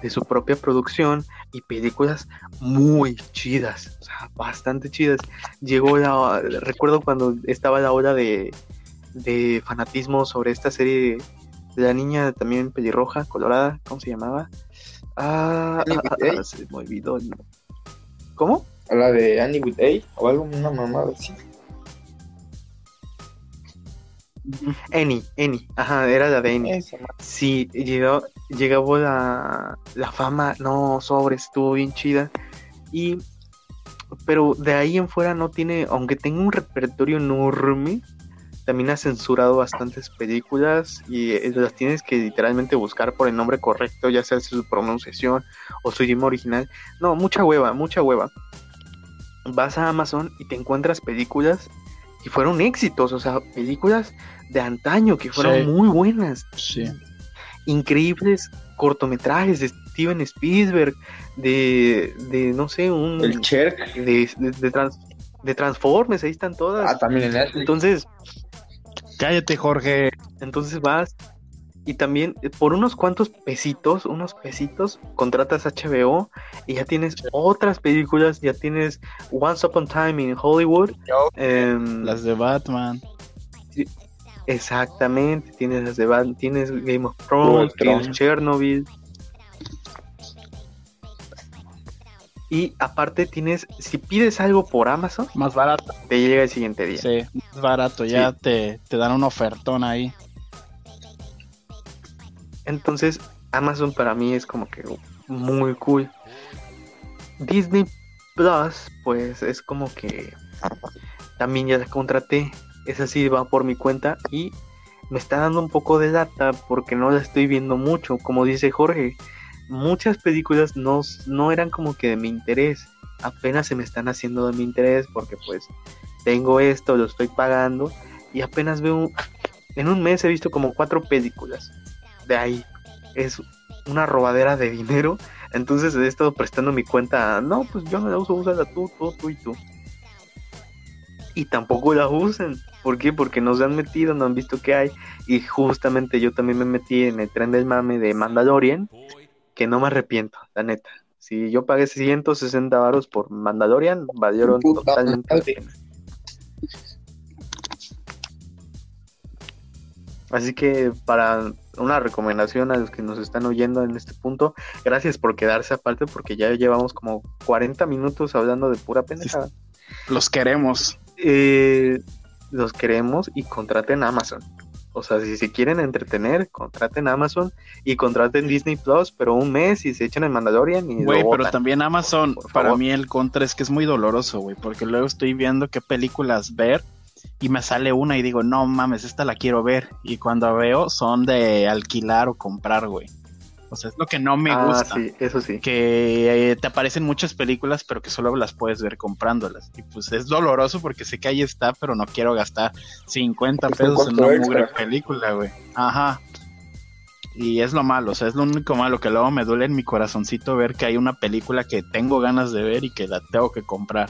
de su propia producción y películas muy chidas, o sea, bastante chidas. Llegó la, recuerdo cuando estaba la hora de, de fanatismo sobre esta serie de la niña también pelirroja, colorada, ¿cómo se llamaba? Ah, ah, ah, se me olvidó. ¿Cómo?
La de Annie with A o algo, una mamada así.
Annie, Annie, ajá, era la de
madre.
Sí, llegó, llegó la, la fama, no, sobre, estuvo bien chida. Y, pero de ahí en fuera no tiene, aunque tenga un repertorio enorme, también ha censurado bastantes películas y eh, las tienes que literalmente buscar por el nombre correcto, ya sea su pronunciación o su idioma original. No, mucha hueva, mucha hueva. Vas a Amazon y te encuentras películas que fueron éxitos, o sea, películas de antaño que fueron
Sí.
muy buenas
Sí.
increíbles cortometrajes de Steven Spielberg, de, de no sé, un
El Cherk.
de, de, de trans- de Transformers, ahí están todas.
Ah, también en Netflix.
Entonces,
Cállate, Jorge.
entonces vas y también eh, por unos cuantos pesitos, unos pesitos, contratas HBO y ya tienes otras películas, ya tienes Once Upon a Time in Hollywood. em,
Las de Batman.
Exactamente, tienes las de Bat- tienes Game of Thrones, tienes. Chernobyl. Y aparte tienes, si pides algo por Amazon,
Más barato.
te llega el siguiente día.
Sí, más barato. Ya te, te dan un ofertón ahí.
Entonces, Amazon para mí es como que muy cool. Disney Plus, pues es como que también ya la contraté. Esa sí va por mi cuenta y me está dando un poco de data porque no la estoy viendo mucho. Como dice Jorge, muchas películas no, no eran como que de mi interés. Apenas se me están haciendo de mi interés porque pues tengo esto, lo estoy pagando y apenas veo, en un mes he visto como cuatro películas. De ahí es una robadera de dinero. Entonces he estado prestando mi cuenta. No, pues yo no la uso, úsala tú, tú, tú y tú. Y tampoco la usan. ¿Por qué? Porque nos han metido, no han visto qué hay. Y justamente yo también me metí en el tren del mame de Mandalorian. Que no me arrepiento, la neta. Si yo pagué 160 varos por Mandalorian, valieron totalmente la pena. Así que para una recomendación a los que nos están oyendo en este punto, gracias por quedarse aparte porque ya llevamos como 40 minutos hablando de pura pendejada.
Los queremos.
Eh, los queremos y contraten Amazon. O sea, si se quieren entretener, contraten Amazon y contraten Disney Plus, pero un mes y se echan el Mandalorian y
Güey, pero también Amazon, para mí el contra es que es muy doloroso, güey, porque luego estoy viendo qué películas ver y me sale una y digo, no mames, esta la quiero ver. Y cuando veo son de alquilar o comprar, güey. O sea, es lo que no me
ah,
gusta.
Sí, eso sí.
Que eh, te aparecen muchas películas, pero que solo las puedes ver comprándolas. Y pues es doloroso porque sé que ahí está, pero no quiero gastar 50 pesos en una mugre película, güey. Ajá. Y es lo malo, o sea, es lo único malo que luego me duele en mi corazoncito ver que hay una película que tengo ganas de ver y que la tengo que comprar.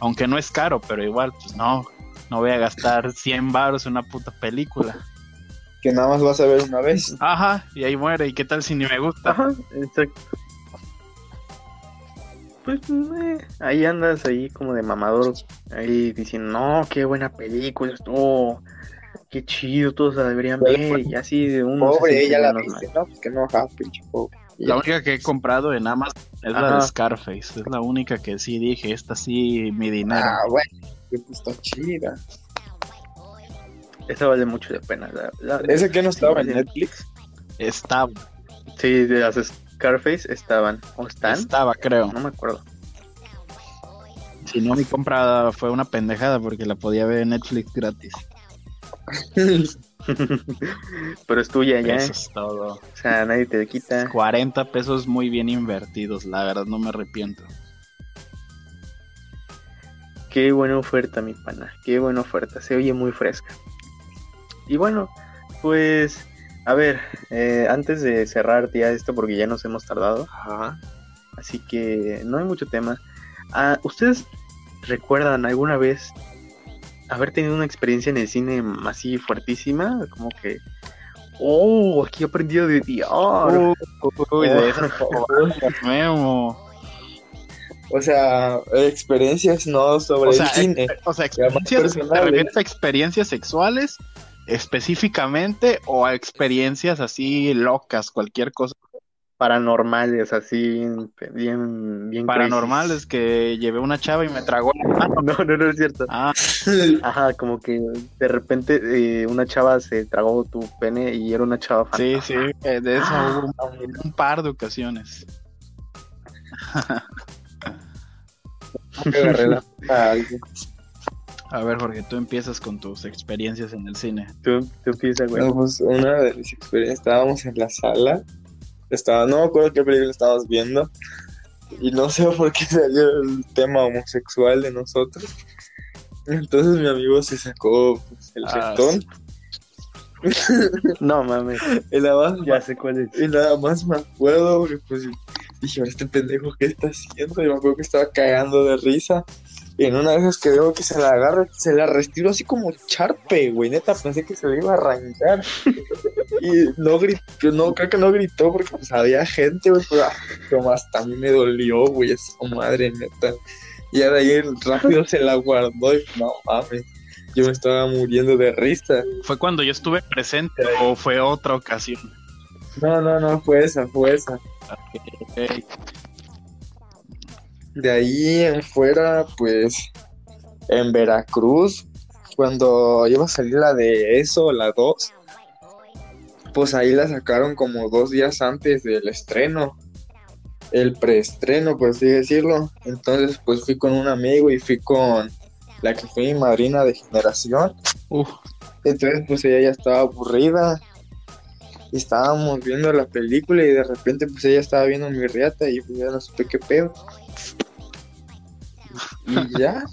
Aunque no es caro, pero igual, pues no, no voy a gastar 100 baros en una puta película.
Que nada más vas a ver una vez.
Ajá, y ahí muere. ¿Y qué tal si ni me gusta?
Ajá, exacto. Pues eh, ahí andas ahí como de mamador, ahí diciendo, no, qué buena película, oh, qué chido, todos la deberían ver, y así de uno.
Pobre, ella la viste, ¿no? Pues que no, ajá, pinche pobre.
La única que he comprado en Amazon es la de Scarface. Es la única que sí dije, esta sí, mi dinero.
Ah, bueno, pues está chida.
Esa vale mucho la pena. La,
¿Ese que no estaba en Netflix?
Estaba.
Sí, de las Scarface estaban. ¿O están?
Estaba, creo.
No me acuerdo.
Si no, mi compra fue una pendejada porque la podía ver en Netflix gratis.
Pero es tuya ya.
Eso es todo.
O sea, nadie te quita.
40 pesos muy bien invertidos, la verdad no me arrepiento.
Qué buena oferta, mi pana. Qué buena oferta. Se oye muy fresca. Y bueno, pues, a ver, eh, antes de cerrar ya esto, porque ya nos hemos tardado. Así que no hay mucho tema. Ah, ¿Ustedes recuerdan alguna vez haber tenido una experiencia en el cine así fuertísima? Como que, oh, aquí he aprendido de Dios.
Uy, de eso.
O sea, experiencias no sobre
O sea,
el cine.
o sea, experiencias, ¿te
personales.
refieres a experiencias sexuales específicamente o a experiencias así locas, cualquier cosa
Paranormales, así, bien, bien
paranormales que llevé una chava y me tragó la mano?
No, no, no es cierto.
Ah,
Ajá, como que de repente eh, una chava se tragó tu pene y era una chava
sí,
fantasma.
sí, eh, de eso hubo un, un par de ocasiones.
a
ver, Jorge, tú empiezas con tus experiencias en el cine.
Tú, tú piensas, güey.
No, pues una de mis experiencias, estábamos en la sala, estaba, no me acuerdo qué película estábamos viendo, y no sé por qué salió el tema homosexual de nosotros. Entonces mi amigo se sacó pues, el
Ah,
No mames,
y nada más,
ya sé cuál es.
y nada más me acuerdo, porque pues dije, "Ahora este pendejo, ¿qué está haciendo? Y me acuerdo que estaba cagando de risa. Y en una de esas que veo que se la agarra, se la restiro así como charpe, güey. Neta, pensé que se le iba a arrancar. y no gritó, no, creo que no gritó porque pues había gente, güey. Pero, ah, como hasta a mí me dolió, güey, esa madre, neta. Y ahora ahí rápido se la guardó y no mames. Yo me estaba muriendo de risa.
¿Fue cuando yo estuve presente o fue otra ocasión?
No, no, no, fue esa, fue esa.
Ok.
De ahí en fuera, pues en Veracruz, cuando iba a salir la de eso, la 2, pues ahí la sacaron como dos días antes del estreno. el preestreno, por así decirlo. Entonces, pues fui con un amigo y fui con la que fue mi madrina de generación.
Uf,
Entonces, pues ella ya estaba aburrida. Y estábamos viendo la película y de repente, pues ella estaba viendo mi riata y pues ya no supe qué pedo. Y ya,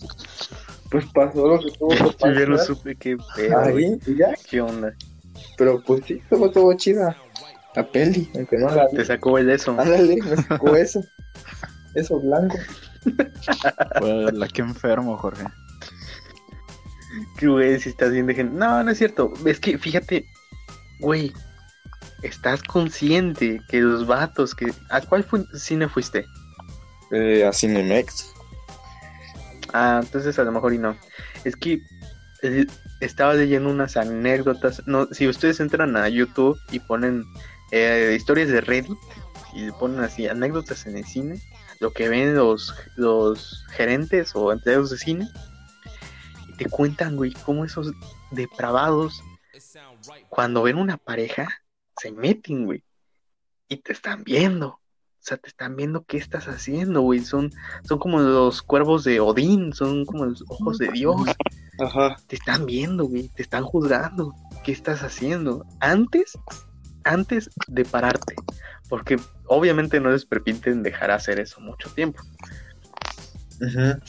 pues pasó lo que tuvo que
Yo ya no
pasar.
supe qué pedo.
Ahí, y ya.
¿Qué onda?
Pero pues sí, estuvo todo chida. La peli, aunque no la vi.
Te sacó el eso.
Ándale, me sacó eso. Eso blanco.
pues, la que enfermo, Jorge.
Que güey, si estás bien de gente. No, no es cierto. Es que fíjate, güey, estás consciente que los vatos que. ¿A cuál fu- cine fuiste?
Eh, a Cinemex.
Ah, entonces a lo mejor y no. Es que eh, estaba leyendo unas anécdotas. No, si ustedes entran a YouTube y ponen eh, historias de Reddit y ponen así anécdotas en el cine, lo que ven los, los gerentes o empleados de cine, y te cuentan, güey, cómo esos depravados, cuando ven una pareja, se meten, güey, y te están viendo. O sea, te están viendo qué estás haciendo, güey. Son, son como los cuervos de Odín, son como los ojos de Dios.
Ajá.
Te están viendo, güey. Te están juzgando. ¿Qué estás haciendo? Antes, antes de pararte. Porque obviamente no les permiten dejar hacer eso mucho tiempo.
Ujú.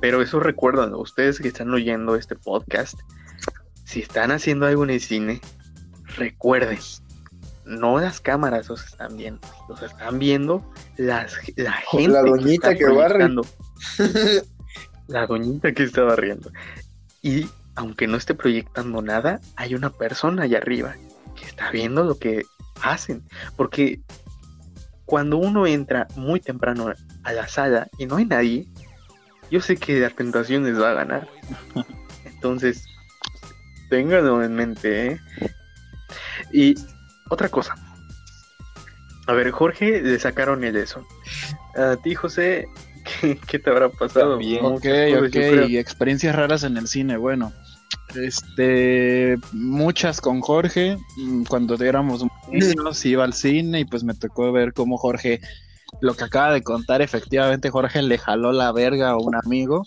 Pero eso recuerdan, ustedes que están oyendo este podcast, si están haciendo algo en el cine, recuerden, no las cámaras los están viendo, los están viendo las, la gente
La doñita
está
que barre.
La doñita que está barriendo. Y aunque no esté proyectando nada, hay una persona allá arriba que está viendo lo que hacen. Porque cuando uno entra muy temprano a la sala y no hay nadie, yo sé que la tentación les va a ganar. Entonces, ténganlo en mente, ¿eh? Y otra cosa. A ver, Jorge, le sacaron el eso. A ti, José, ¿qué, qué te habrá pasado? Muchas
Ok,
cosas,
ok, y experiencias raras en el cine, bueno. Este, muchas con Jorge, mm, cuando éramos niños iba al cine y pues me tocó ver cómo Jorge, lo que acaba de contar, efectivamente Jorge le jaló la verga a un amigo,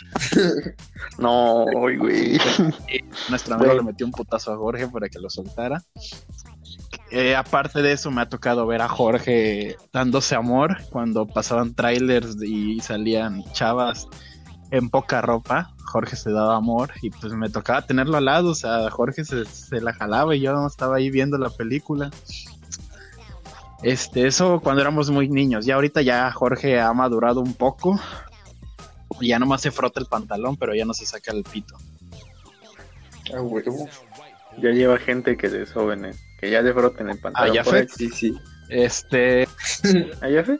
No, güey.
nuestro amigo le metió un putazo a Jorge para que lo soltara. Eh, aparte de eso me ha tocado ver a Jorge dándose amor cuando pasaban trailers y salían chavas en poca ropa. Jorge se daba amor y pues me tocaba tenerlo al lado, o sea, Jorge se, se la jalaba y yo estaba ahí viendo la película. Este, eso cuando éramos muy niños. Ya ahorita ya Jorge ha madurado un poco. Y ya nomás se frota el pantalón, pero ya no se saca el pito.
A huevo.
Ya lleva gente que ¿eh? Que ya le froten el pantalón.
Ah,
ahí.
Sí, sí.
Este,
¿Ah, ya fue?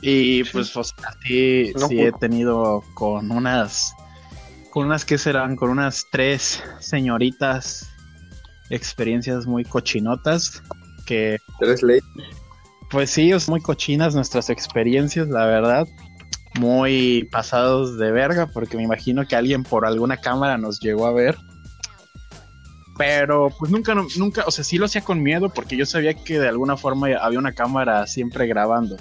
y pues, o sea, sí,
No,
sí
pues.
he tenido con unas, con unas que serán, con unas tres señoritas experiencias muy cochinotas que
Tres leyes.
Pues sí, es muy cochinas nuestras experiencias, la verdad. Muy pasados de verga, porque me imagino que alguien por alguna cámara nos llegó a ver. Pero pues nunca, nunca, o sea, sí lo hacía con miedo porque yo sabía que de alguna forma había una cámara siempre grabando.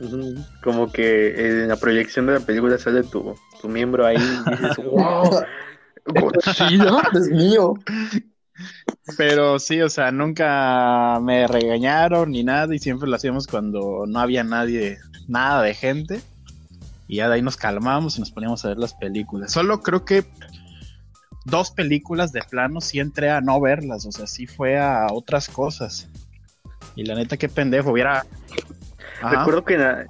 Ujú. Como que en la proyección de la película sale tu, tu miembro ahí y dices, wow, Godzilla.
Es mío.
Pero sí, o sea, nunca me regañaron ni nada y siempre lo hacíamos cuando no había nadie, nada de gente. Y ya de ahí nos calmamos y nos poníamos a ver las películas. Solo creo que dos películas de plano sí entré a no verlas, o sea, sí fue a otras cosas. Y la neta, qué pendejo, hubiera... Ajá.
Recuerdo que en la,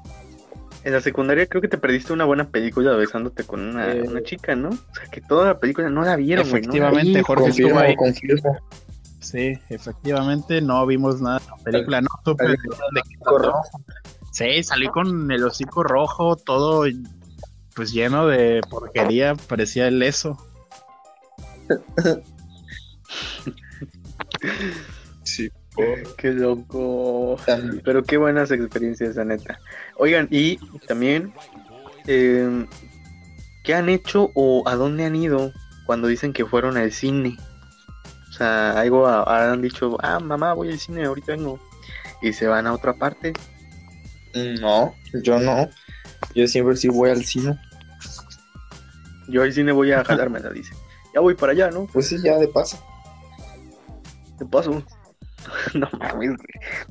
en la secundaria creo que te perdiste una buena película besándote con una,
Eh.
una chica, ¿no? O sea, que toda la película no la vieron. ¿no?
Efectivamente,
Sí,
Jorge estuvo
confirmo,
ahí.
confirmo.
Sí, efectivamente, no vimos nada de la película, no supe de qué trataba. Sí, salí con el hocico rojo, todo pues lleno de porquería, parecía el eso.
Sí.
Qué loco.
También.
Pero qué buenas experiencias, la neta. Oigan, y también, eh, ¿qué han hecho o a dónde han ido cuando dicen que fueron al cine? O sea, algo a- han dicho, ah, mamá, voy al cine, ahorita vengo. y se van a otra parte.
No, yo no. Yo siempre sí voy al cine.
Yo al cine voy a jalármela, dice. Ya voy para allá, ¿no?
Pues sí, ya de paso.
De paso. no mames,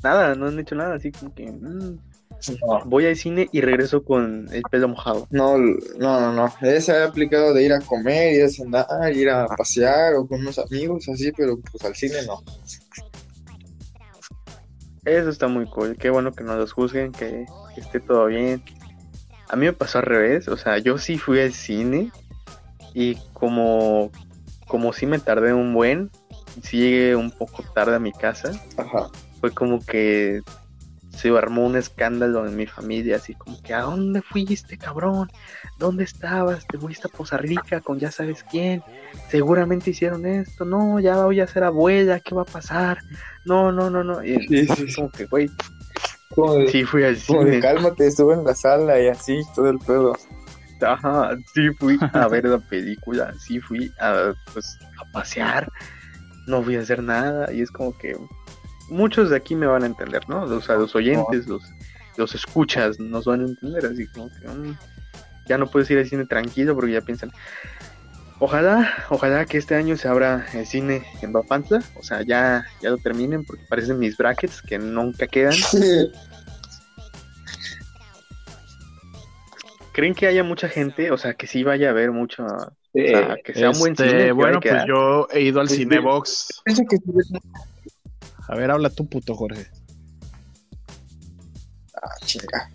Nada, no han hecho nada, así como que. Mm. Voy al cine y regreso con el pelo mojado.
No, no, no, no. Ese ha aplicado de ir a comer, ir a andar, ir a pasear o con unos amigos, así, pero pues al cine no.
Eso está muy cool. Qué bueno que no los juzguen, que, esté todo bien. A mí me pasó al revés. O sea, yo sí fui al cine y como, como sí me tardé un buen, sí llegué un poco tarde a mi casa.
Ajá.
Fue como que se armó un escándalo en mi familia, así como que, ¿a dónde fuiste, cabrón? ¿Dónde estabas? Te fuiste a Poza Rica con ya sabes quién. Seguramente hicieron esto. No, ya voy a ser abuela, ¿qué va a pasar? No, no, no, no. Y sí, como que, güey. sí, fui cine.
cálmate, estuve en la sala y así, todo el pedo.
Ajá, sí fui a ver la película, sí fui a, pues, a pasear, no voy a hacer nada, y es como que muchos de aquí me van a entender, ¿no? O sea, los oyentes, los, los escuchas nos van a entender, así como que mm, ya no puedes ir al cine tranquilo porque ya piensan. Ojalá, ojalá que este año se abra el cine en Bapantla, o sea, ya, ya lo terminen porque parecen mis brackets que nunca quedan. ¿Creen que haya mucha gente? O sea, que sí vaya a haber mucho. que sea un buen
este,
cine.
Bueno, pues yo he ido al pues Cinebox. A ver, habla tú, puto Jorge.
Ah, chinga.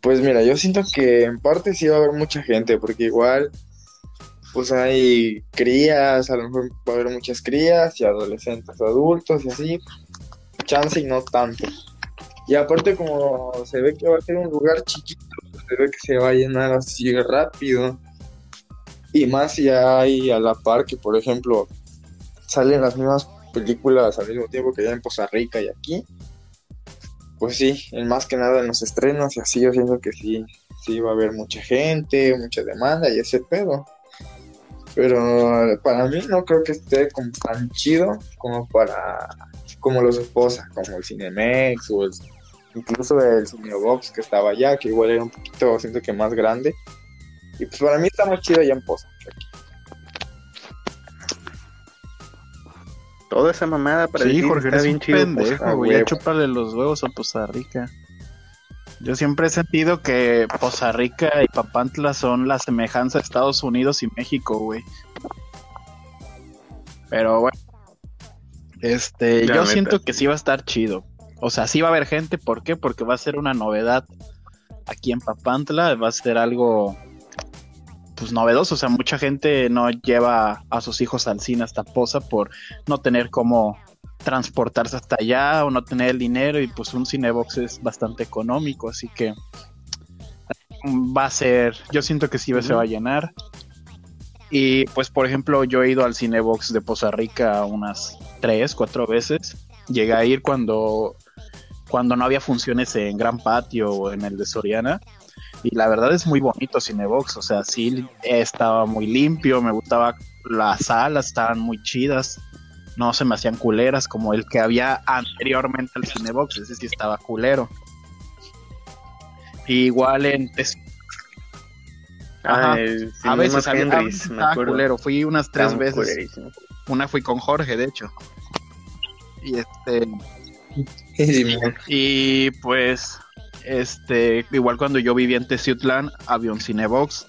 Pues mira, yo siento que en parte sí va a haber mucha gente, porque igual, pues hay crías, a lo mejor va a haber muchas crías y adolescentes, adultos y así. Chance y no tanto. Y aparte como se ve que va a ser un lugar chiquito, ve que se va a llenar así rápido. Y más si hay a la par que, por ejemplo, salen las mismas películas al mismo tiempo que ya en Poza Rica y aquí, pues sí, en más que nada en los estrenos y así yo siento que sí, sí va a haber mucha gente, mucha demanda y ese pedo. Pero para mí no creo que esté como tan chido como para como los esposas, como el Cinemex o incluso el Cinebox que estaba allá, que igual era un poquito, siento que más grande. Y pues para mí está más chido allá en Poza
toda esa mamada para
sí, Jorge, está bien chido. Pendejo, güey, a chuparle los huevos a Poza Rica. Yo siempre he sentido que Poza Rica y Papantla son la semejanza de Estados Unidos y México, güey. Pero bueno. Este, yo siento que sí va a estar chido. O sea, sí va a haber gente, ¿por qué? Porque va a ser una novedad aquí en Papantla, va a ser algo pues novedoso, o sea, mucha gente no lleva a sus hijos al cine hasta Poza por no tener cómo transportarse hasta allá o no tener el dinero y pues un cinebox es bastante económico, así que va a ser, yo siento que sí se va a llenar. Y pues por ejemplo yo he ido al cinebox de Poza Rica unas tres, cuatro veces. Llegué a ir cuando, cuando no había funciones en Gran Patio o en el de Soriana y la verdad es muy bonito Cinebox, o sea, sí estaba muy limpio, me gustaba las salas, estaban muy chidas, no se me hacían culeras como el que había anteriormente al Cinebox, ese sí estaba culero. igual en
ah, a veces había,
estaba culero, fui unas tres veces. Una fui con Jorge, de hecho. Y este y pues este, igual cuando yo vivía en Teciutlán, había un Cinebox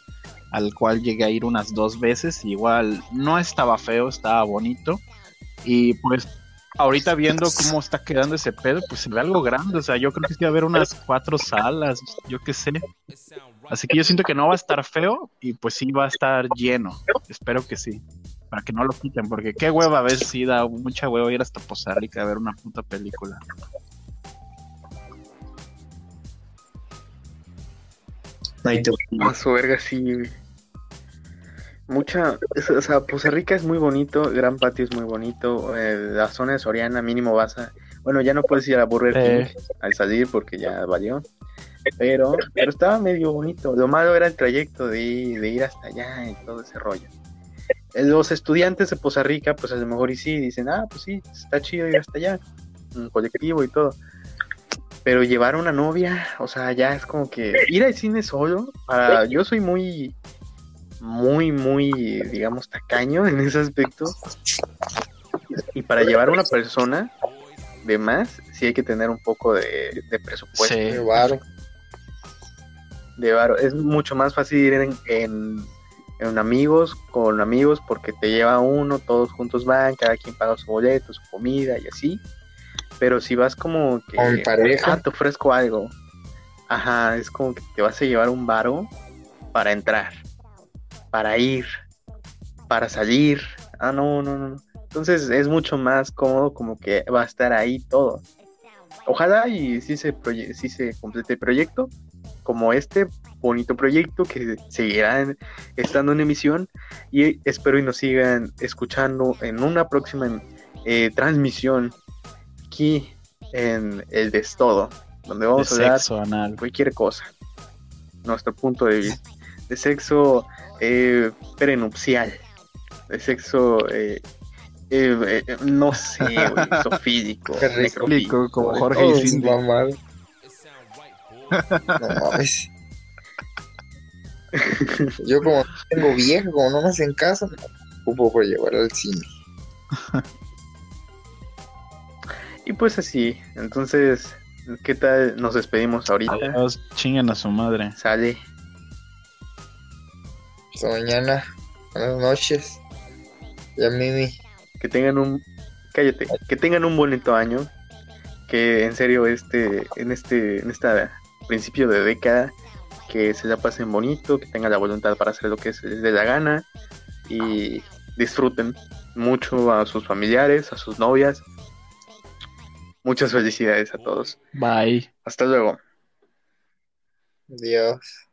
al cual llegué a ir unas dos veces. Igual no estaba feo, estaba bonito. Y pues ahorita viendo cómo está quedando ese pedo, pues se ve algo grande. O sea, yo creo que sí va a haber unas cuatro salas, yo qué sé. Así que yo siento que no va a estar feo y pues sí va a estar lleno. Espero que sí. Para que no lo quiten, porque qué hueva a ver si da mucha hueva ir hasta Poza Rica a ver una puta película.
A su verga, sí. Mucha, o sea, Poza Rica es muy bonito, Gran Patio es muy bonito, eh, la zona de Soriana mínimo vas a, bueno, ya no puedes ir a Burger King al salir porque ya valió, pero, pero estaba medio bonito, lo malo era el trayecto de, ir hasta allá y todo ese rollo. Los estudiantes de Poza Rica, pues a lo mejor y sí, dicen, ah, pues sí, está chido ir hasta allá, un colectivo y todo, Pero llevar una novia, o sea, ya es como que ir al cine solo, para, yo soy muy, muy, muy, digamos, tacaño en ese aspecto. Y para llevar una persona de más, sí hay que tener un poco de, de presupuesto.
Sí.
Qué varo.
de varo. Es mucho más fácil ir en, en, en amigos, con amigos, porque te lleva uno, todos juntos van, cada quien paga su boleto, su comida y así. Pero si vas como que,
Con pareja.
ah, te ofrezco algo. Ajá, es como que te vas a llevar un varo para entrar, para ir, para salir. Ah, no, no, no. Entonces es mucho más cómodo como que va a estar ahí todo. Ojalá y sí se, proye- sí se complete el proyecto, como este bonito proyecto que seguirá en- estando en emisión y espero y nos sigan escuchando en una próxima eh, transmisión aquí en el Destodo, donde vamos a hablar
sexo anal.
cualquier cosa. Nuestro punto de vista. De sexo eh, prenupcial. De sexo, eh, eh, eh, no sé, güey, sofílico, necrofílico,
como Jorge y Cindy.
No mames. Yo como no tengo vieja, como no me hacen caso, me ocupo por llevar al cine.
Y pues así, entonces, ¿qué tal nos despedimos ahorita?
Adiós, chinguen a su madre.
Sale.
Hasta mañana. Buenas noches. Ya Mimi.
que tengan un cállate, que tengan un bonito año, que en serio este en este en esta principio de década que se la pasen bonito, que tengan la voluntad para hacer lo que se les dé la gana y disfruten mucho a sus familiares, a sus novias. Muchas felicidades a todos.
Bye.
Hasta luego.
Adiós.